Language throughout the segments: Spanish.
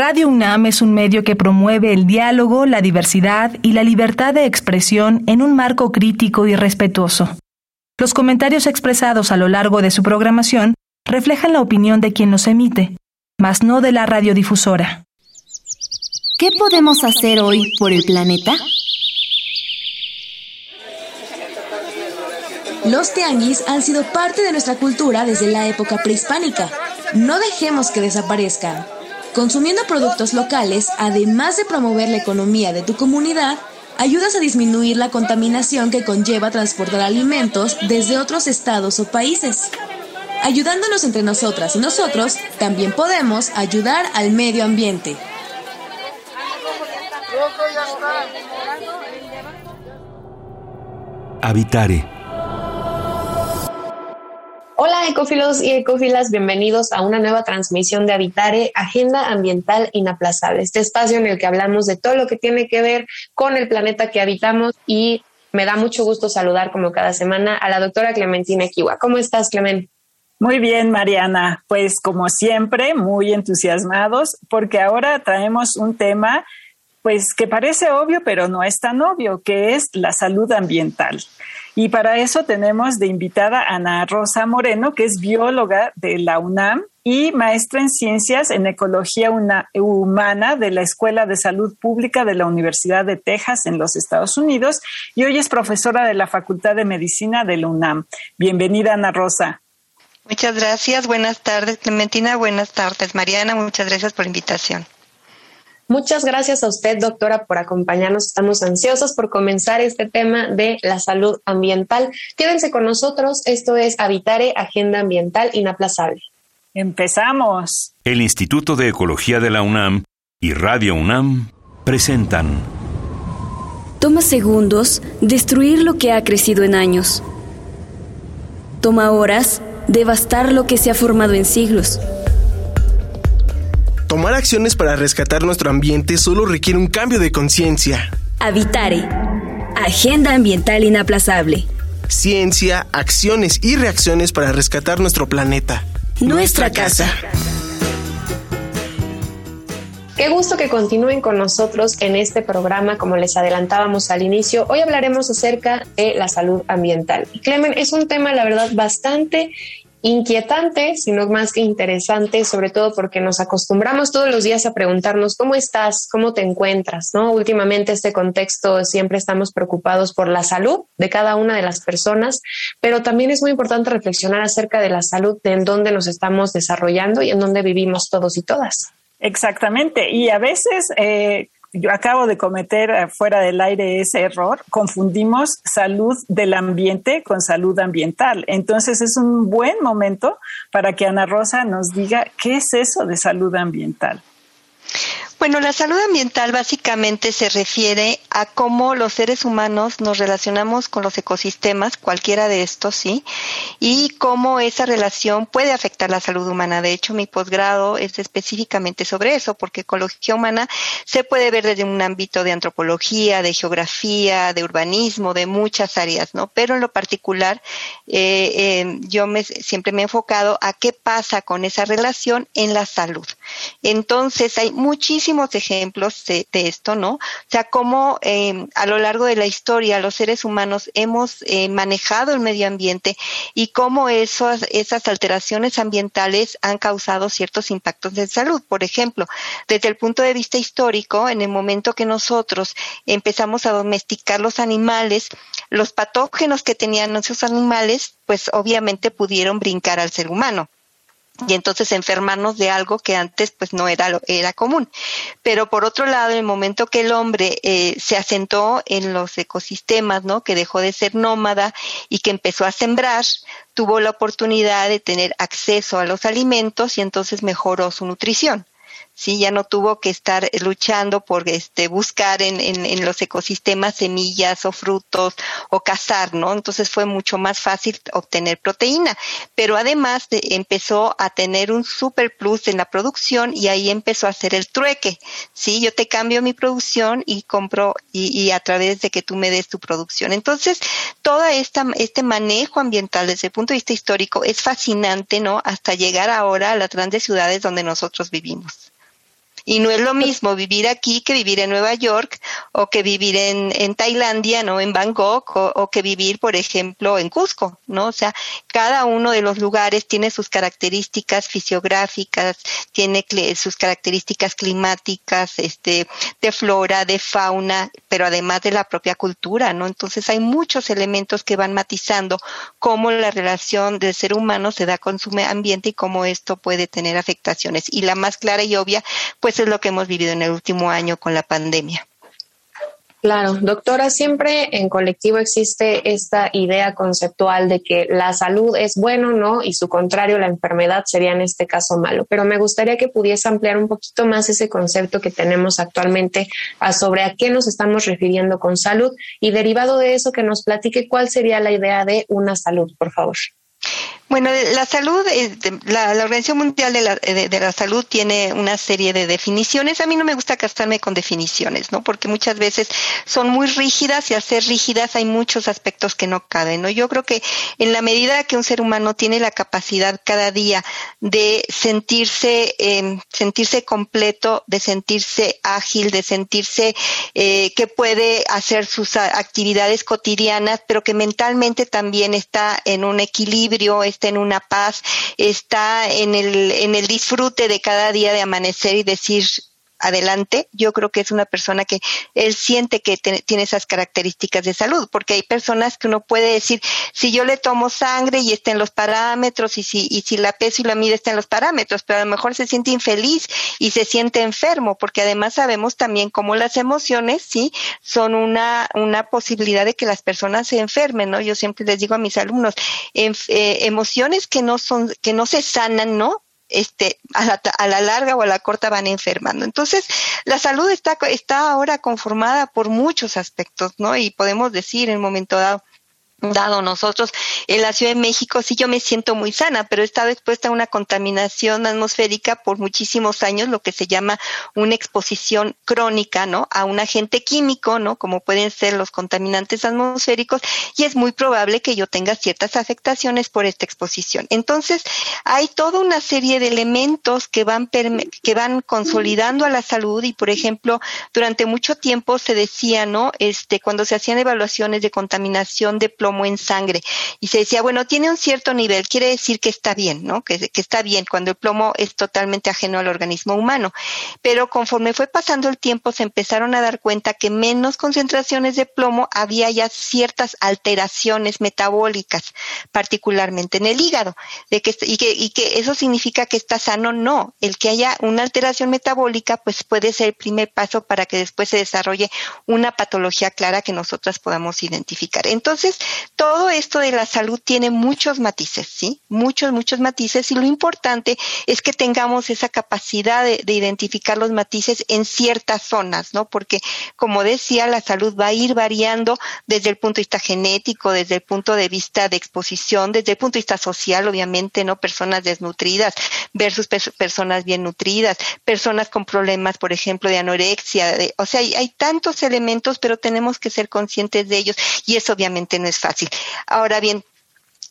Radio UNAM es un medio que promueve el diálogo, la diversidad y la libertad de expresión en un marco crítico y respetuoso. Los comentarios expresados a lo largo de su programación reflejan la opinión de quien los emite, mas no de la radiodifusora. ¿Qué podemos hacer hoy por el planeta? Los tianguis han sido parte de nuestra cultura desde la época prehispánica. No dejemos que desaparezcan. Consumiendo productos locales, además de promover la economía de tu comunidad, ayudas a disminuir la contaminación que conlleva transportar alimentos desde otros estados o países. Ayudándonos entre nosotras y nosotros, también podemos ayudar al medio ambiente. Habitare Hola ecófilos y ecófilas, bienvenidos a una nueva transmisión de Habitare, Agenda Ambiental Inaplazable, este espacio en el que hablamos de todo lo que tiene que ver con el planeta que habitamos y me da mucho gusto saludar como cada semana a la doctora Clementina Kiwa. ¿Cómo estás, Clement? Muy bien, Mariana. Pues como siempre, muy entusiasmados porque ahora traemos un tema pues que parece obvio, pero no es tan obvio, que es la salud ambiental. Y para eso tenemos de invitada a Ana Rosa Moreno, que es bióloga de la UNAM y maestra en ciencias en ecología humana de la Escuela de Salud Pública de la Universidad de Texas en los Estados Unidos y hoy es profesora de la Facultad de Medicina de la UNAM. Bienvenida, Ana Rosa. Muchas gracias. Buenas tardes, Clementina. Buenas tardes, Mariana. Muchas gracias por la invitación. Muchas gracias a usted, doctora, por acompañarnos. Estamos ansiosos por comenzar este tema de la salud ambiental. Quédense con nosotros. Esto es Habitare, Agenda Ambiental Inaplazable. Empezamos. El Instituto de Ecología de la UNAM y Radio UNAM presentan. Toma segundos destruir lo que ha crecido en años. Toma horas devastar lo que se ha formado en siglos. Tomar acciones para rescatar nuestro ambiente solo requiere un cambio de conciencia. Habitare. Agenda ambiental inaplazable. Ciencia, acciones y reacciones para rescatar nuestro planeta. Nuestra, casa. Qué gusto que continúen con nosotros en este programa, como les adelantábamos al inicio. Hoy hablaremos acerca de la salud ambiental. Clemen, es un tema, la verdad, bastante inquietante, sino más que interesante, sobre todo porque nos acostumbramos todos los días a preguntarnos cómo estás, cómo te encuentras, ¿no? Últimamente este contexto siempre estamos preocupados por la salud de cada una de las personas, pero también es muy importante reflexionar acerca de la salud, de en dónde nos estamos desarrollando y en dónde vivimos todos y todas. Exactamente. Y a veces eh, yo acabo de cometer eh, fuera del aire ese error, confundimos salud del ambiente con salud ambiental. Entonces es un buen momento para que Ana Rosa nos diga qué es eso de salud ambiental. Bueno, la salud ambiental básicamente se refiere a cómo los seres humanos nos relacionamos con los ecosistemas, cualquiera de estos, ¿sí? Y cómo esa relación puede afectar la salud humana. De hecho, mi posgrado es específicamente sobre eso, porque ecología humana se puede ver desde un ámbito de antropología, de geografía, de urbanismo, de muchas áreas, ¿no? Pero en lo particular, eh, eh, yo me, siempre me he enfocado a qué pasa con esa relación en la salud. Entonces, hay muchísimas ejemplos de, esto, ¿no? O sea, cómo eh, a lo largo de la historia los seres humanos hemos eh, manejado el medio ambiente y cómo esas, esas alteraciones ambientales han causado ciertos impactos de salud. Por ejemplo, desde el punto de vista histórico, en el momento que nosotros empezamos a domesticar los animales, los patógenos que tenían esos animales, pues obviamente pudieron brincar al ser humano y entonces enfermarnos de algo que antes pues no era era común. Pero por otro lado, en el momento que el hombre eh, se asentó en los ecosistemas, ¿no? Que dejó de ser nómada y que empezó a sembrar, tuvo la oportunidad de tener acceso a los alimentos y entonces mejoró su nutrición sí, ya no tuvo que estar luchando por este, buscar en, los ecosistemas semillas o frutos o cazar, ¿no? Entonces fue mucho más fácil obtener proteína, pero además empezó a tener un super plus en la producción y ahí empezó a hacer el trueque, sí, yo te cambio mi producción y compro y, a través de que tú me des tu producción. Entonces, todo esta, este manejo ambiental desde el punto de vista histórico es fascinante, ¿no? Hasta llegar ahora a las grandes ciudades donde nosotros vivimos. Y no es lo mismo vivir aquí que vivir en Nueva York o que vivir en, en Tailandia, ¿no? En Bangkok o, o, que vivir, por ejemplo, en Cusco, ¿no? O sea, cada uno de los lugares tiene sus características fisiográficas, tiene sus características climáticas, este, de flora, de fauna, pero además de la propia cultura, ¿no? Entonces hay muchos elementos que van matizando cómo la relación del ser humano se da con su ambiente y cómo esto puede tener afectaciones. Y la más clara y obvia, pues es lo que hemos vivido en el último año con la pandemia. Claro, doctora, siempre en colectivo existe esta idea conceptual de que la salud es bueno, ¿no? Y su contrario, la enfermedad sería en este caso malo. Pero me gustaría que pudiese ampliar un poquito más ese concepto que tenemos actualmente a sobre a qué nos estamos refiriendo con salud y derivado de eso que nos platique cuál sería la idea de una salud, por favor. Bueno, la salud, la, la Organización Mundial de la, de, la, Salud tiene una serie de definiciones. A mí no me gusta casarme con definiciones, ¿no? Porque muchas veces son muy rígidas y al ser rígidas hay muchos aspectos que no caben, ¿no? Yo creo que en la medida que un ser humano tiene la capacidad cada día de sentirse, eh, sentirse completo, de sentirse ágil, de sentirse eh, que puede hacer sus actividades cotidianas, pero que mentalmente también está en un equilibrio, está en una paz, está en el, en el disfrute de cada día de amanecer y decir, adelante, yo creo que es una persona que él siente que tiene esas características de salud, porque hay personas que uno puede decir, si yo le tomo sangre y está en los parámetros, y si, y si la peso y la mide está en los parámetros, pero a lo mejor se siente infeliz y se siente enfermo, porque además sabemos también cómo las emociones, sí, son una, una posibilidad de que las personas se enfermen, ¿no? Yo siempre les digo a mis alumnos, eh, emociones que no son, que no se sanan, ¿no? Este, a la, a la, larga o a la corta van enfermando. Entonces, la salud está, está ahora conformada por muchos aspectos, ¿no? Y podemos decir en un momento dado, dado nosotros en la Ciudad de México sí yo me siento muy sana, pero he estado expuesta a una contaminación atmosférica por muchísimos años, lo que se llama una exposición crónica, ¿no? A un agente químico, ¿no? Como pueden ser los contaminantes atmosféricos y es muy probable que yo tenga ciertas afectaciones por esta exposición. Entonces, hay toda una serie de elementos que van que van consolidando a la salud y por ejemplo, durante mucho tiempo se decía, ¿no? Este cuando se hacían evaluaciones de contaminación de plomo plomo en sangre. Y se decía, bueno, tiene un cierto nivel, quiere decir que está bien, ¿no? Que, está bien cuando el plomo es totalmente ajeno al organismo humano. Pero conforme fue pasando el tiempo, se empezaron a dar cuenta que menos concentraciones de plomo había ya ciertas alteraciones metabólicas, particularmente en el hígado. De que, y, que, y que eso significa que está sano, no. El que haya una alteración metabólica, pues puede ser el primer paso para que después se desarrolle una patología clara que nosotras podamos identificar. Entonces, todo esto de la salud tiene muchos matices, ¿sí? Muchos, muchos matices y lo importante es que tengamos esa capacidad de, identificar los matices en ciertas zonas, ¿no? Porque, como decía, la salud va a ir variando desde el punto de vista genético, desde el punto de vista de exposición, desde el punto de vista social, obviamente, ¿no? Personas desnutridas versus personas bien nutridas, personas con problemas, por ejemplo, de anorexia, o sea, hay, hay tantos elementos, pero tenemos que ser conscientes de ellos y eso obviamente no es fácil. Ahora bien,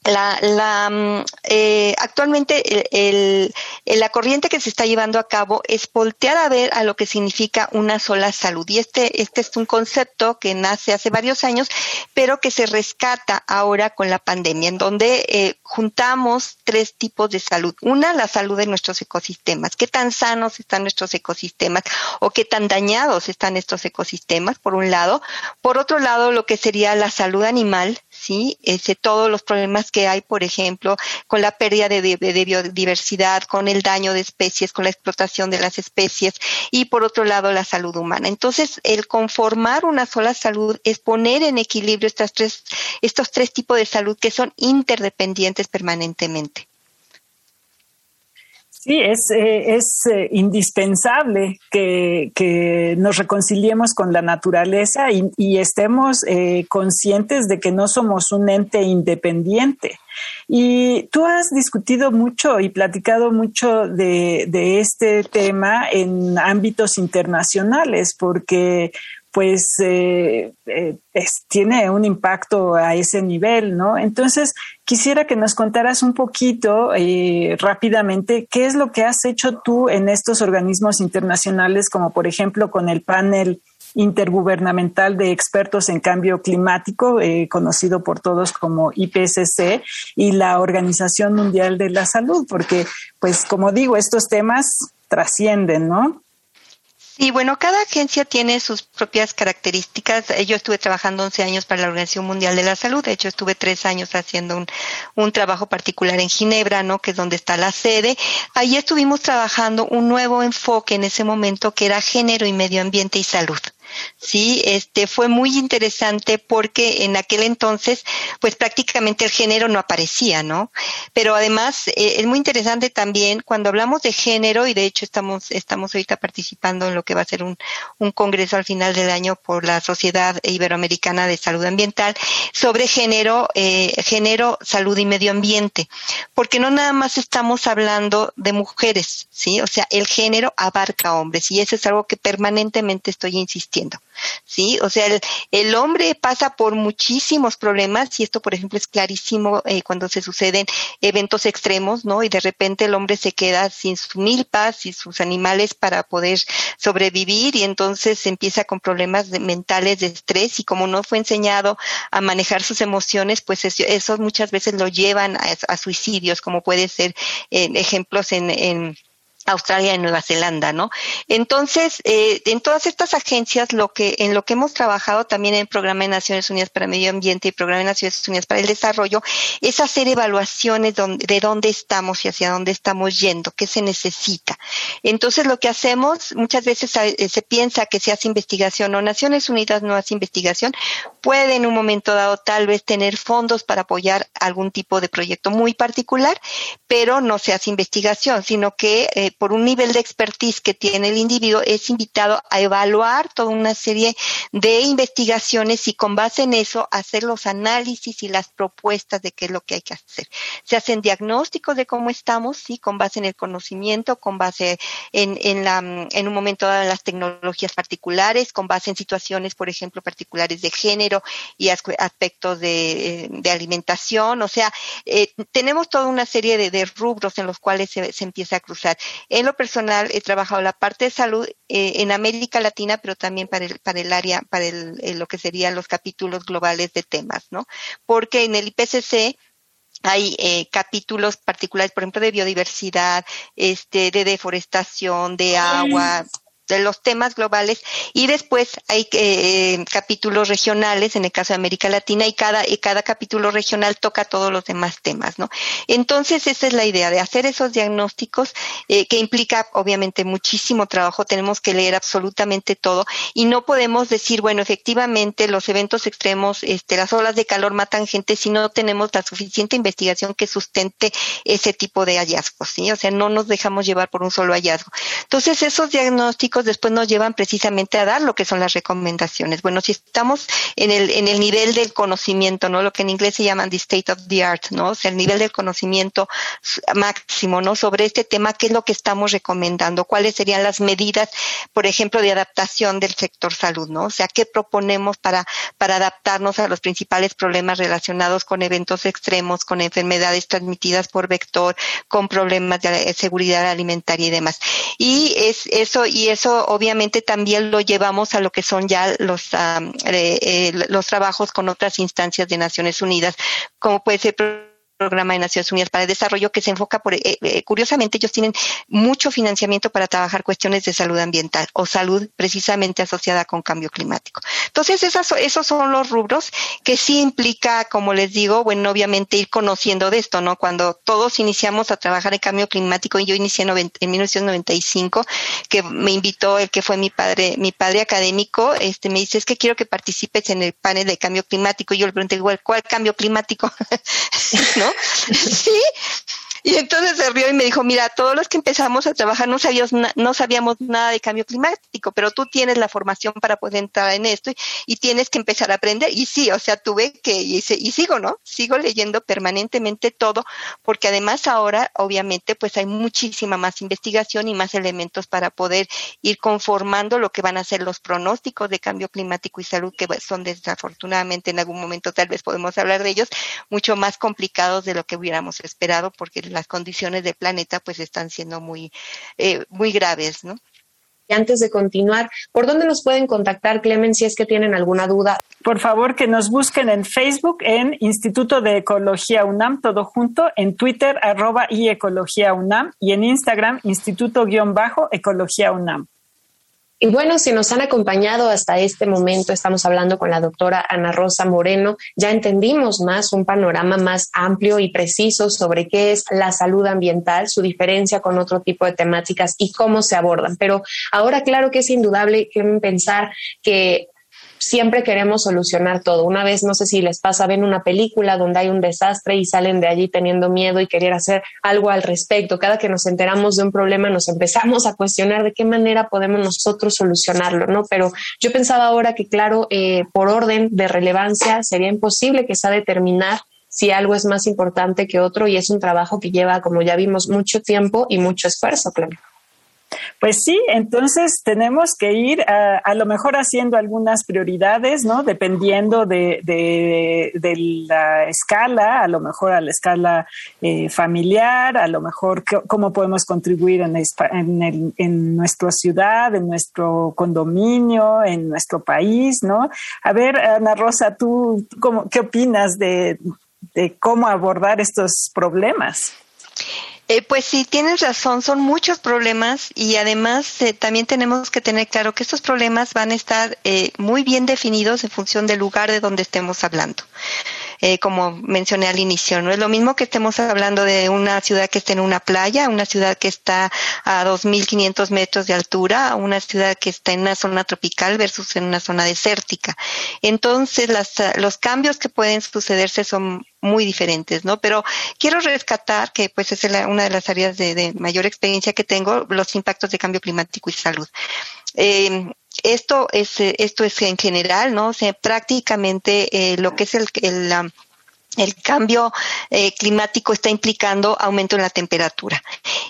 la, la mm, eh, actualmente el, la corriente que se está llevando a cabo es voltear a ver a lo que significa una sola salud. Y este, este es un concepto que nace hace varios años, pero que se rescata ahora con la pandemia, en donde eh, juntamos tres tipos de salud. Una, la salud de nuestros ecosistemas. ¿Qué tan sanos están nuestros ecosistemas o qué tan dañados están estos ecosistemas, por un lado? Por otro lado, lo que sería la salud animal, ¿sí? Ese, todos los problemas que hay, por ejemplo, con la pérdida de, biodiversidad, con el daño de especies, con la explotación de las especies y por otro lado la salud humana. Entonces, el conformar una sola salud es poner en equilibrio estas tres, estos tres tipos de salud que son interdependientes permanentemente. Sí, es, eh, es eh, indispensable que, que, nos reconciliemos con la naturaleza y, estemos eh, conscientes de que no somos un ente independiente. Y tú has discutido mucho y platicado mucho de, de este tema en ámbitos internacionales, porque pues eh, eh, tiene un impacto a ese nivel, ¿no? Entonces, quisiera que nos contaras un poquito eh, rápidamente qué es lo que has hecho tú en estos organismos internacionales, como por ejemplo con el panel intergubernamental de expertos en cambio climático, conocido por todos como IPCC, y la Organización Mundial de la Salud, porque, pues, como digo, estos temas trascienden, ¿no? Sí, bueno, cada agencia tiene sus propias características. Yo estuve trabajando 11 años para la Organización Mundial de la Salud. De hecho, estuve tres años haciendo un, un trabajo particular en Ginebra, ¿no? Que es donde está la sede. Ahí estuvimos trabajando un nuevo enfoque en ese momento que era género y medio ambiente y salud. Sí, este fue muy interesante porque en aquel entonces, pues prácticamente el género no aparecía, ¿no? Pero además eh, es muy interesante también cuando hablamos de género y de hecho estamos estamos ahorita participando en lo que va a ser un, un congreso al final del año por la Sociedad Iberoamericana de Salud Ambiental sobre género, eh, género, salud y medio ambiente, porque no nada más estamos hablando de mujeres, sí, o sea, el género abarca hombres y eso es algo que permanentemente estoy insistiendo ¿sí? O sea, el, hombre pasa por muchísimos problemas y esto, por ejemplo, es clarísimo eh, cuando se suceden eventos extremos, ¿no? Y de repente el hombre se queda sin su milpas y sus animales para poder sobrevivir y entonces empieza con problemas mentales de estrés y como no fue enseñado a manejar sus emociones, pues eso, muchas veces lo llevan a, suicidios, como puede ser ejemplos en, en Australia y Nueva Zelanda, ¿no? Entonces, eh, en todas estas agencias, lo que, en lo que hemos trabajado también en el Programa de Naciones Unidas para el Medio Ambiente y Programa de Naciones Unidas para el Desarrollo, es hacer evaluaciones de dónde estamos y hacia dónde estamos yendo, qué se necesita. Entonces, lo que hacemos, muchas veces eh, se piensa que se hace investigación o Naciones Unidas no hace investigación, puede en un momento dado tal vez tener fondos para apoyar algún tipo de proyecto muy particular, pero no se hace investigación, sino que eh, por un nivel de expertise que tiene el individuo, es invitado a evaluar toda una serie de investigaciones y con base en eso hacer los análisis y las propuestas de qué es lo que hay que hacer. Se hacen diagnósticos de cómo estamos, sí, con base en el conocimiento, con base en, en, la, en un momento dado en las tecnologías particulares, con base en situaciones, por ejemplo, particulares de género y aspectos de, de alimentación. O sea, eh, tenemos toda una serie de, rubros en los cuales se empieza a cruzar. En lo personal he trabajado la parte de salud eh, en América Latina, pero también para el, para el área, para el, eh, lo que serían los capítulos globales de temas, ¿no? Porque en el IPCC hay eh, capítulos particulares, por ejemplo, de biodiversidad, este, de deforestación, de agua, de los temas globales y después hay eh, capítulos regionales en el caso de América Latina y cada y cada capítulo regional toca todos los demás temas, ¿no? Entonces esa es la idea de hacer esos diagnósticos eh, que implica obviamente muchísimo trabajo. Tenemos que leer absolutamente todo y no podemos decir bueno efectivamente los eventos extremos, este, las olas de calor matan gente si no tenemos la suficiente investigación que sustente ese tipo de hallazgos, ¿sí? O sea no nos dejamos llevar por un solo hallazgo. Entonces esos diagnósticos después nos llevan precisamente a dar lo que son las recomendaciones. Bueno, si estamos en el, en el nivel del conocimiento, ¿no? Lo que en inglés se llaman the state of the art, ¿no? O sea, el nivel del conocimiento máximo, ¿no? Sobre este tema, ¿qué es lo que estamos recomendando? ¿Cuáles serían las medidas, por ejemplo, de adaptación del sector salud, ¿no? O sea, ¿qué proponemos para, para adaptarnos a los principales problemas relacionados con eventos extremos, con enfermedades transmitidas por vector, con problemas de seguridad alimentaria y demás? Y es eso, y eso obviamente también lo llevamos a lo que son ya los, eh, eh, los trabajos con otras instancias de Naciones Unidas, como puede ser programa de Naciones Unidas para el Desarrollo que se enfoca por, eh, eh, curiosamente, ellos tienen mucho financiamiento para trabajar cuestiones de salud ambiental o salud precisamente asociada con cambio climático. Entonces, esas, esos son los rubros que sí implica, como les digo, bueno, obviamente ir conociendo de esto, ¿no? Cuando todos iniciamos a trabajar en cambio climático, y yo inicié en, 1995, que me invitó el que fue mi padre, mi padre académico, este, me dice, es que quiero que participes en el panel de cambio climático. Y yo le pregunté, igual, ¿cuál cambio climático? ¿No? sí. Y entonces se rió y me dijo, mira, todos los que empezamos a trabajar no sabíamos, no sabíamos nada de cambio climático, pero tú tienes la formación para poder entrar en esto y, tienes que empezar a aprender. Y sí, o sea, tuve que, y, y sigo, ¿no? Sigo leyendo permanentemente todo, porque además ahora, obviamente, pues hay muchísima más investigación y más elementos para poder ir conformando lo que van a ser los pronósticos de cambio climático y salud, que son desafortunadamente en algún momento tal vez podemos hablar de ellos, mucho más complicados de lo que hubiéramos esperado, porque las condiciones del planeta pues están siendo muy, eh, muy graves, ¿no? Y antes de continuar, ¿por dónde nos pueden contactar, Clemen, si es que tienen alguna duda? Por favor, que nos busquen en Facebook, en Instituto de Ecología UNAM, todo junto, en Twitter, arroba y Ecología UNAM, y en Instagram, Instituto-Ecología UNAM. Y bueno, si nos han acompañado hasta este momento, estamos hablando con la doctora Ana Rosa Moreno, ya entendimos más un panorama más amplio y preciso sobre qué es la salud ambiental, su diferencia con otro tipo de temáticas y cómo se abordan. Pero ahora claro que es indudable que pensar que siempre queremos solucionar todo. Una vez, no sé si les pasa, ven una película donde hay un desastre y salen de allí teniendo miedo y querer hacer algo al respecto. Cada que nos enteramos de un problema nos empezamos a cuestionar de qué manera podemos nosotros solucionarlo, ¿no? Pero yo pensaba ahora que, claro, eh, por orden de relevancia sería imposible que sea determinar si algo es más importante que otro y es un trabajo que lleva, como ya vimos, mucho tiempo y mucho esfuerzo, claro. Pues sí, entonces tenemos que ir a, a, lo mejor haciendo algunas prioridades, ¿no? Dependiendo de, de, la escala, a lo mejor a la escala eh, familiar, a lo mejor cómo podemos contribuir en, en nuestra ciudad, en nuestro condominio, en nuestro país, ¿no? A ver, Ana Rosa, ¿tú cómo, qué opinas de, de cómo abordar estos problemas? Eh, pues sí, tienes razón, son muchos problemas y además eh, también tenemos que tener claro que estos problemas van a estar eh, muy bien definidos en función del lugar de donde estemos hablando. Eh, como mencioné al inicio. No es lo mismo que estemos hablando de una ciudad que esté en una playa, una ciudad que está a 2.500 metros de altura, una ciudad que está en una zona tropical versus en una zona desértica. Entonces, las, los cambios que pueden sucederse son muy diferentes, ¿no? Pero quiero rescatar que pues es una de las áreas de, mayor experiencia que tengo, los impactos de cambio climático y salud. Eh, esto es, esto es en general, ¿no? O sea, prácticamente eh, lo que es el, el, el cambio eh, climático está implicando aumento en la temperatura.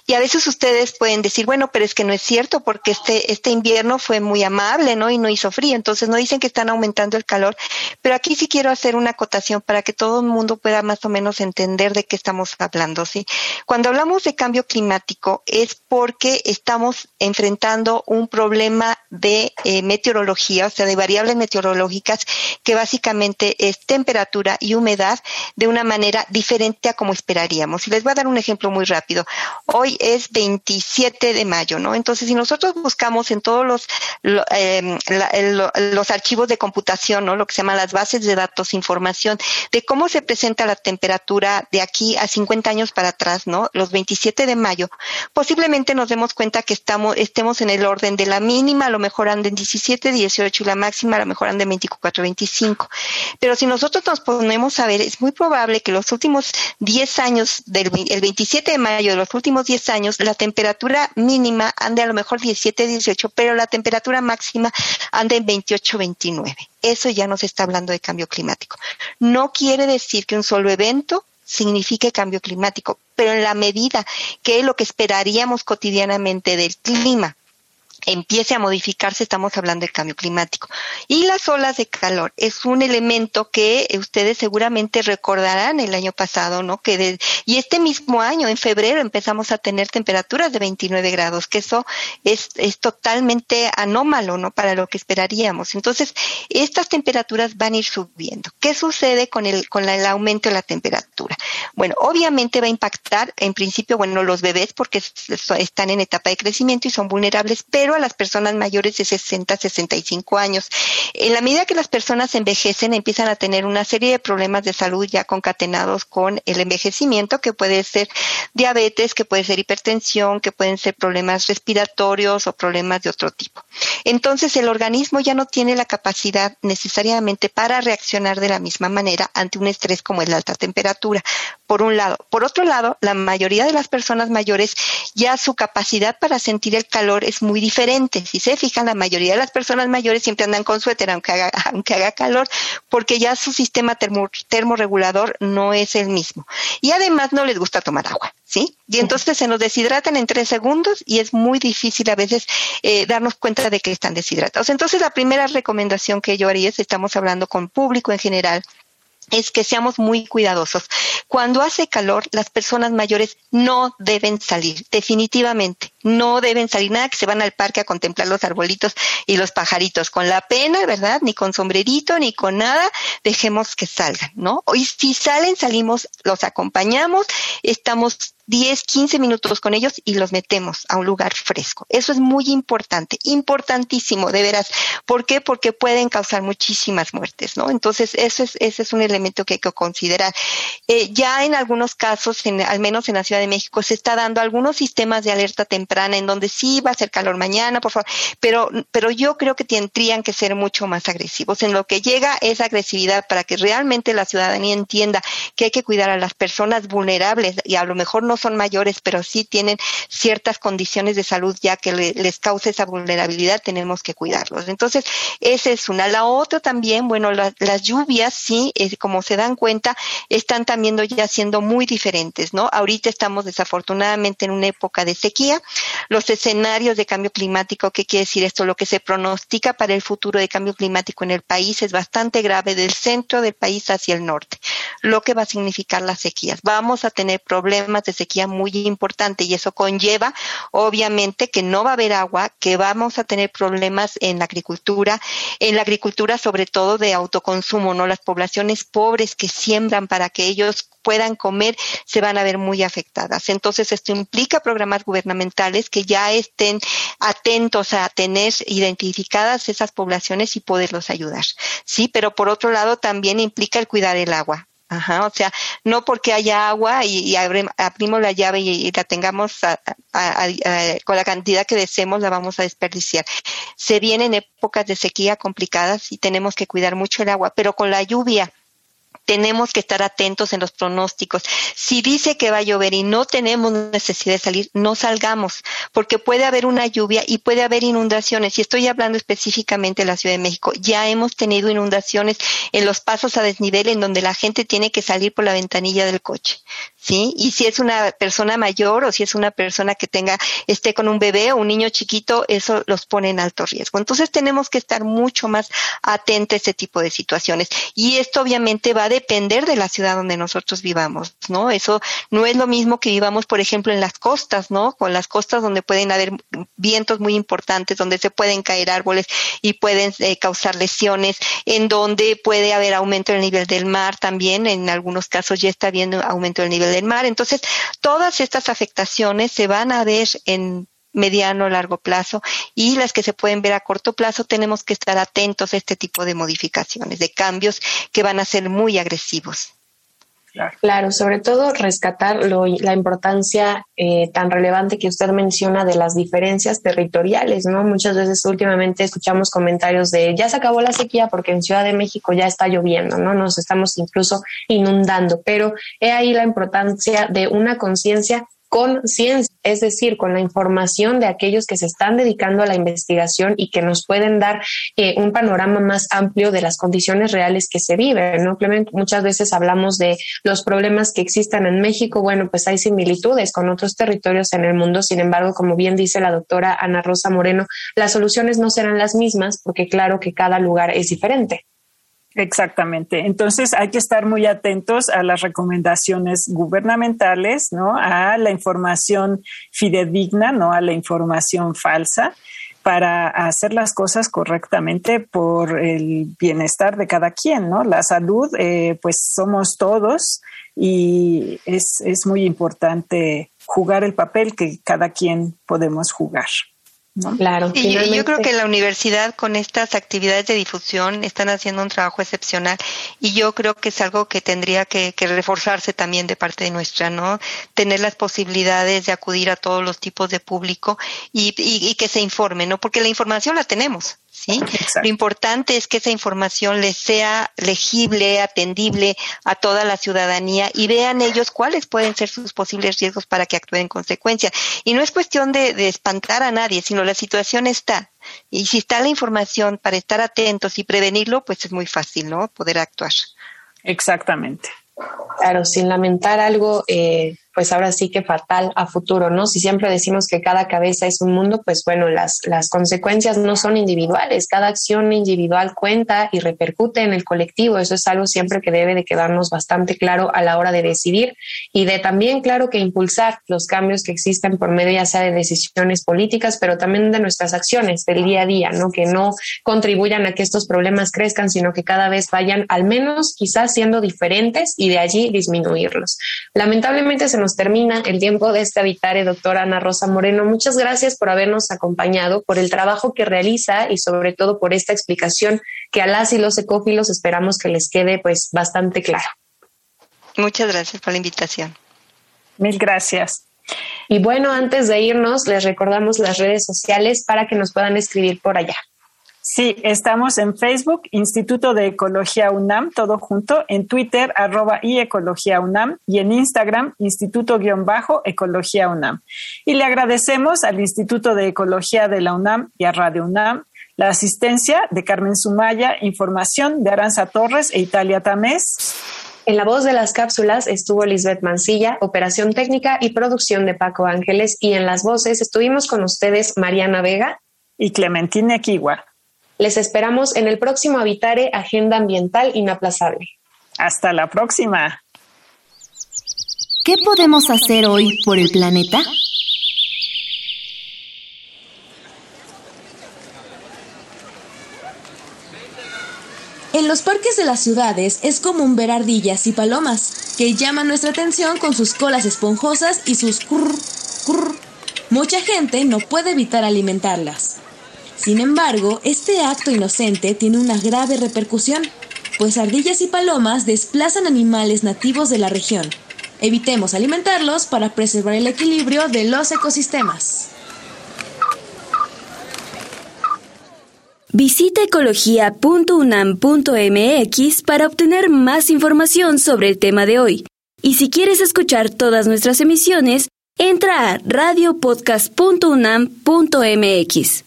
Y a veces ustedes pueden decir, bueno, pero es que no es cierto porque este, este invierno fue muy amable, ¿no? Y no hizo frío. Entonces no dicen que están aumentando el calor. Pero aquí sí quiero hacer una acotación para que todo el mundo pueda más o menos entender de qué estamos hablando, ¿sí? Cuando hablamos de cambio climático es porque estamos enfrentando un problema de eh, meteorología, o sea, de variables meteorológicas que básicamente es temperatura y humedad de una manera diferente a como esperaríamos. Y les voy a dar un ejemplo muy rápido. Hoy es 27 de mayo, ¿no? Entonces, si nosotros buscamos en todos los, eh, los archivos de computación, ¿no? Lo que se llama las bases de datos, información de cómo se presenta la temperatura de aquí a 50 años para atrás, ¿no? Los 27 de mayo, posiblemente nos demos cuenta que estamos, estemos en el orden de la mínima, a lo mejor anden 17, 18 y la máxima a lo mejor anden 24, 25. Pero si nosotros nos ponemos a ver, es muy probable que los últimos 10 años, del el 27 de mayo de los últimos 10 años, la temperatura mínima ande a lo mejor 17, 18, pero la temperatura máxima ande en 28, 29. Eso ya nos está hablando de cambio climático. No quiere decir que un solo evento signifique cambio climático, pero en la medida que lo que esperaríamos cotidianamente del clima empiece a modificarse, estamos hablando de cambio climático. Y las olas de calor es un elemento que ustedes seguramente recordarán el año pasado, ¿no? Que de, y este mismo año, en febrero, empezamos a tener temperaturas de 29 grados, que eso es, es totalmente anómalo, ¿no? Para lo que esperaríamos. Entonces, estas temperaturas van a ir subiendo. ¿Qué sucede con el, con el aumento de la temperatura? Bueno, obviamente va a impactar, en principio, bueno, los bebés, porque están en etapa de crecimiento y son vulnerables, pero a las personas mayores de 60, 65 años. En la medida que las personas envejecen, empiezan a tener una serie de problemas de salud ya concatenados con el envejecimiento, que puede ser diabetes, que puede ser hipertensión, que pueden ser problemas respiratorios o problemas de otro tipo. Entonces, el organismo ya no tiene la capacidad necesariamente para reaccionar de la misma manera ante un estrés como es la alta temperatura. Por un lado. Por otro lado, la mayoría de las personas mayores ya su capacidad para sentir el calor es muy diferente. Si se fijan, la mayoría de las personas mayores siempre andan con suéter aunque haga, aunque haga calor, porque ya su sistema termo, termorregulador no es el mismo. Y además no les gusta tomar agua, ¿sí? Y entonces se nos deshidratan en tres segundos y es muy difícil a veces eh, darnos cuenta de que están deshidratados. Entonces la primera recomendación que yo haría es, estamos hablando con público en general, es que seamos muy cuidadosos. Cuando hace calor, las personas mayores no deben salir, definitivamente, no deben salir nada que se van al parque a contemplar los arbolitos y los pajaritos, con la pena, ¿verdad? Ni con sombrerito, ni con nada, dejemos que salgan, ¿no? Y si salen, salimos, los acompañamos, estamos 10, 15 minutos con ellos y los metemos a un lugar fresco. Eso es muy importante, importantísimo, de veras. ¿Por qué? Porque pueden causar muchísimas muertes, ¿no? Entonces, ese es, ese es un elemento que hay que considerar. Eh, ya en algunos casos, en, al menos en la Ciudad de México, se está dando algunos sistemas de alerta temprana en donde sí va a ser calor mañana, por favor, pero, pero yo creo que tendrían que ser mucho más agresivos. En lo que llega esa agresividad para que realmente la ciudadanía entienda que hay que cuidar a las personas vulnerables y a lo mejor no son mayores, pero sí tienen ciertas condiciones de salud ya que les causa esa vulnerabilidad, tenemos que cuidarlos. Entonces, esa es una. La otra también, bueno, las lluvias, sí, como se dan cuenta, están también ya siendo muy diferentes, ¿no? Ahorita estamos desafortunadamente en una época de sequía. Los escenarios de cambio climático, ¿qué quiere decir esto? Lo que se pronostica para el futuro de cambio climático en el país es bastante grave del centro del país hacia el norte, lo que va a significar las sequías. Vamos a tener problemas de sequía muy importante y eso conlleva obviamente que no va a haber agua, que vamos a tener problemas en la agricultura, en la agricultura sobre todo de autoconsumo, ¿no? Las poblaciones pobres que siembran para que ellos puedan comer se van a ver muy afectadas. Entonces, esto implica programas gubernamentales que ya estén atentos a tener identificadas esas poblaciones y poderlos ayudar. Sí, pero por otro lado también implica el cuidar el agua. Ajá, o sea, no porque haya agua y, abrimos la llave y, la tengamos con la cantidad que deseemos, la vamos a desperdiciar. Se vienen épocas de sequía complicadas y tenemos que cuidar mucho el agua, pero con la lluvia tenemos que estar atentos en los pronósticos. Si dice que va a llover y no tenemos necesidad de salir, no salgamos, porque puede haber una lluvia y puede haber inundaciones. Y estoy hablando específicamente de la Ciudad de México. Ya hemos tenido inundaciones en los pasos a desnivel en donde la gente tiene que salir por la ventanilla del coche. ¿Sí? Y si es una persona mayor o si es una persona que tenga, esté con un bebé o un niño chiquito, eso los pone en alto riesgo. Entonces tenemos que estar mucho más atentos a ese tipo de situaciones. Y esto obviamente va a depender de la ciudad donde nosotros vivamos, ¿no? Eso no es lo mismo que vivamos, por ejemplo, en las costas, ¿no? Con las costas donde pueden haber vientos muy importantes, donde se pueden caer árboles y pueden eh, causar lesiones, en donde puede haber aumento del nivel del mar también, en algunos casos ya está habiendo aumento del nivel del mar. Entonces, todas estas afectaciones se van a ver en mediano, largo plazo y las que se pueden ver a corto plazo, tenemos que estar atentos a este tipo de modificaciones, de cambios que van a ser muy agresivos. Claro, sobre todo rescatar la importancia eh, tan relevante que usted menciona de las diferencias territoriales, ¿no? Muchas veces últimamente escuchamos comentarios de ya se acabó la sequía porque en Ciudad de México ya está lloviendo, ¿no? Nos estamos incluso inundando, pero he ahí la importancia de una conciencia con ciencia, es decir, con la información de aquellos que se están dedicando a la investigación y que nos pueden dar eh, un panorama más amplio de las condiciones reales que se viven. ¿no? muchas veces hablamos de los problemas que existen en México. Bueno, pues hay similitudes con otros territorios en el mundo. Sin embargo, como bien dice la doctora Ana Rosa Moreno, las soluciones no serán las mismas porque claro que cada lugar es diferente. Exactamente. Entonces hay que estar muy atentos a las recomendaciones gubernamentales, ¿no? A la información fidedigna, no a la información falsa para hacer las cosas correctamente por el bienestar de cada quien, ¿no? La salud, eh, pues somos todos y es, es muy importante jugar el papel que cada quien podemos jugar. Claro. Y yo, creo que la universidad con estas actividades de difusión están haciendo un trabajo excepcional y yo creo que es algo que tendría que, reforzarse también de parte de nuestra, ¿no? Tener las posibilidades de acudir a todos los tipos de público y, y, que se informe, ¿no? Porque la información la tenemos, ¿sí? Lo importante es que esa información les sea legible, atendible a toda la ciudadanía y vean ellos cuáles pueden ser sus posibles riesgos para que actúen en consecuencia. Y no es cuestión de, de espantar a nadie, sino la situación está. Y si está la información para estar atentos y prevenirlo, pues es muy fácil, ¿no? Poder actuar. Exactamente. Claro, sin lamentar algo, eh, pues ahora sí que fatal a futuro, ¿no? Si siempre decimos que cada cabeza es un mundo, pues bueno, las, las consecuencias no son individuales, cada acción individual cuenta y repercute en el colectivo, eso es algo siempre que debe de quedarnos bastante claro a la hora de decidir y de también, claro, que impulsar los cambios que existen por medio ya sea de decisiones políticas, pero también de nuestras acciones del día a día, ¿no? Que no contribuyan a que estos problemas crezcan, sino que cada vez vayan al menos quizás siendo diferentes y de allí disminuirlos. Lamentablemente se nos termina el tiempo de este Habitare, doctora Ana Rosa Moreno. Muchas gracias por habernos acompañado, por el trabajo que realiza y sobre todo por esta explicación que a las y los ecófilos esperamos que les quede pues bastante claro. Muchas gracias por la invitación. Mil gracias. Y bueno, antes de irnos, les recordamos las redes sociales para que nos puedan escribir por allá. Sí, estamos en Facebook, Instituto de Ecología UNAM, todo junto, en Twitter, arroba y Ecología UNAM, y en Instagram, Instituto-Ecología UNAM. Y le agradecemos al Instituto de Ecología de la UNAM y a Radio UNAM la asistencia de Carmen Sumaya, información de Aranza Torres e Italia Tamés. En la voz de las cápsulas estuvo Lisbeth Mancilla, operación técnica y producción de Paco Ángeles, y en las voces estuvimos con ustedes Mariana Vega y Clementina Kiwa. Les esperamos en el próximo Habitare Agenda Ambiental Inaplazable. Hasta la próxima. ¿Qué podemos hacer hoy por el planeta? En los parques de las ciudades es común ver ardillas y palomas, que llaman nuestra atención con sus colas esponjosas y sus curr, curr. Mucha gente no puede evitar alimentarlas. Sin embargo, este acto inocente tiene una grave repercusión, pues ardillas y palomas desplazan animales nativos de la región. Evitemos alimentarlos para preservar el equilibrio de los ecosistemas. Visita ecología.unam.mx para obtener más información sobre el tema de hoy. Y si quieres escuchar todas nuestras emisiones, entra a radiopodcast.unam.mx.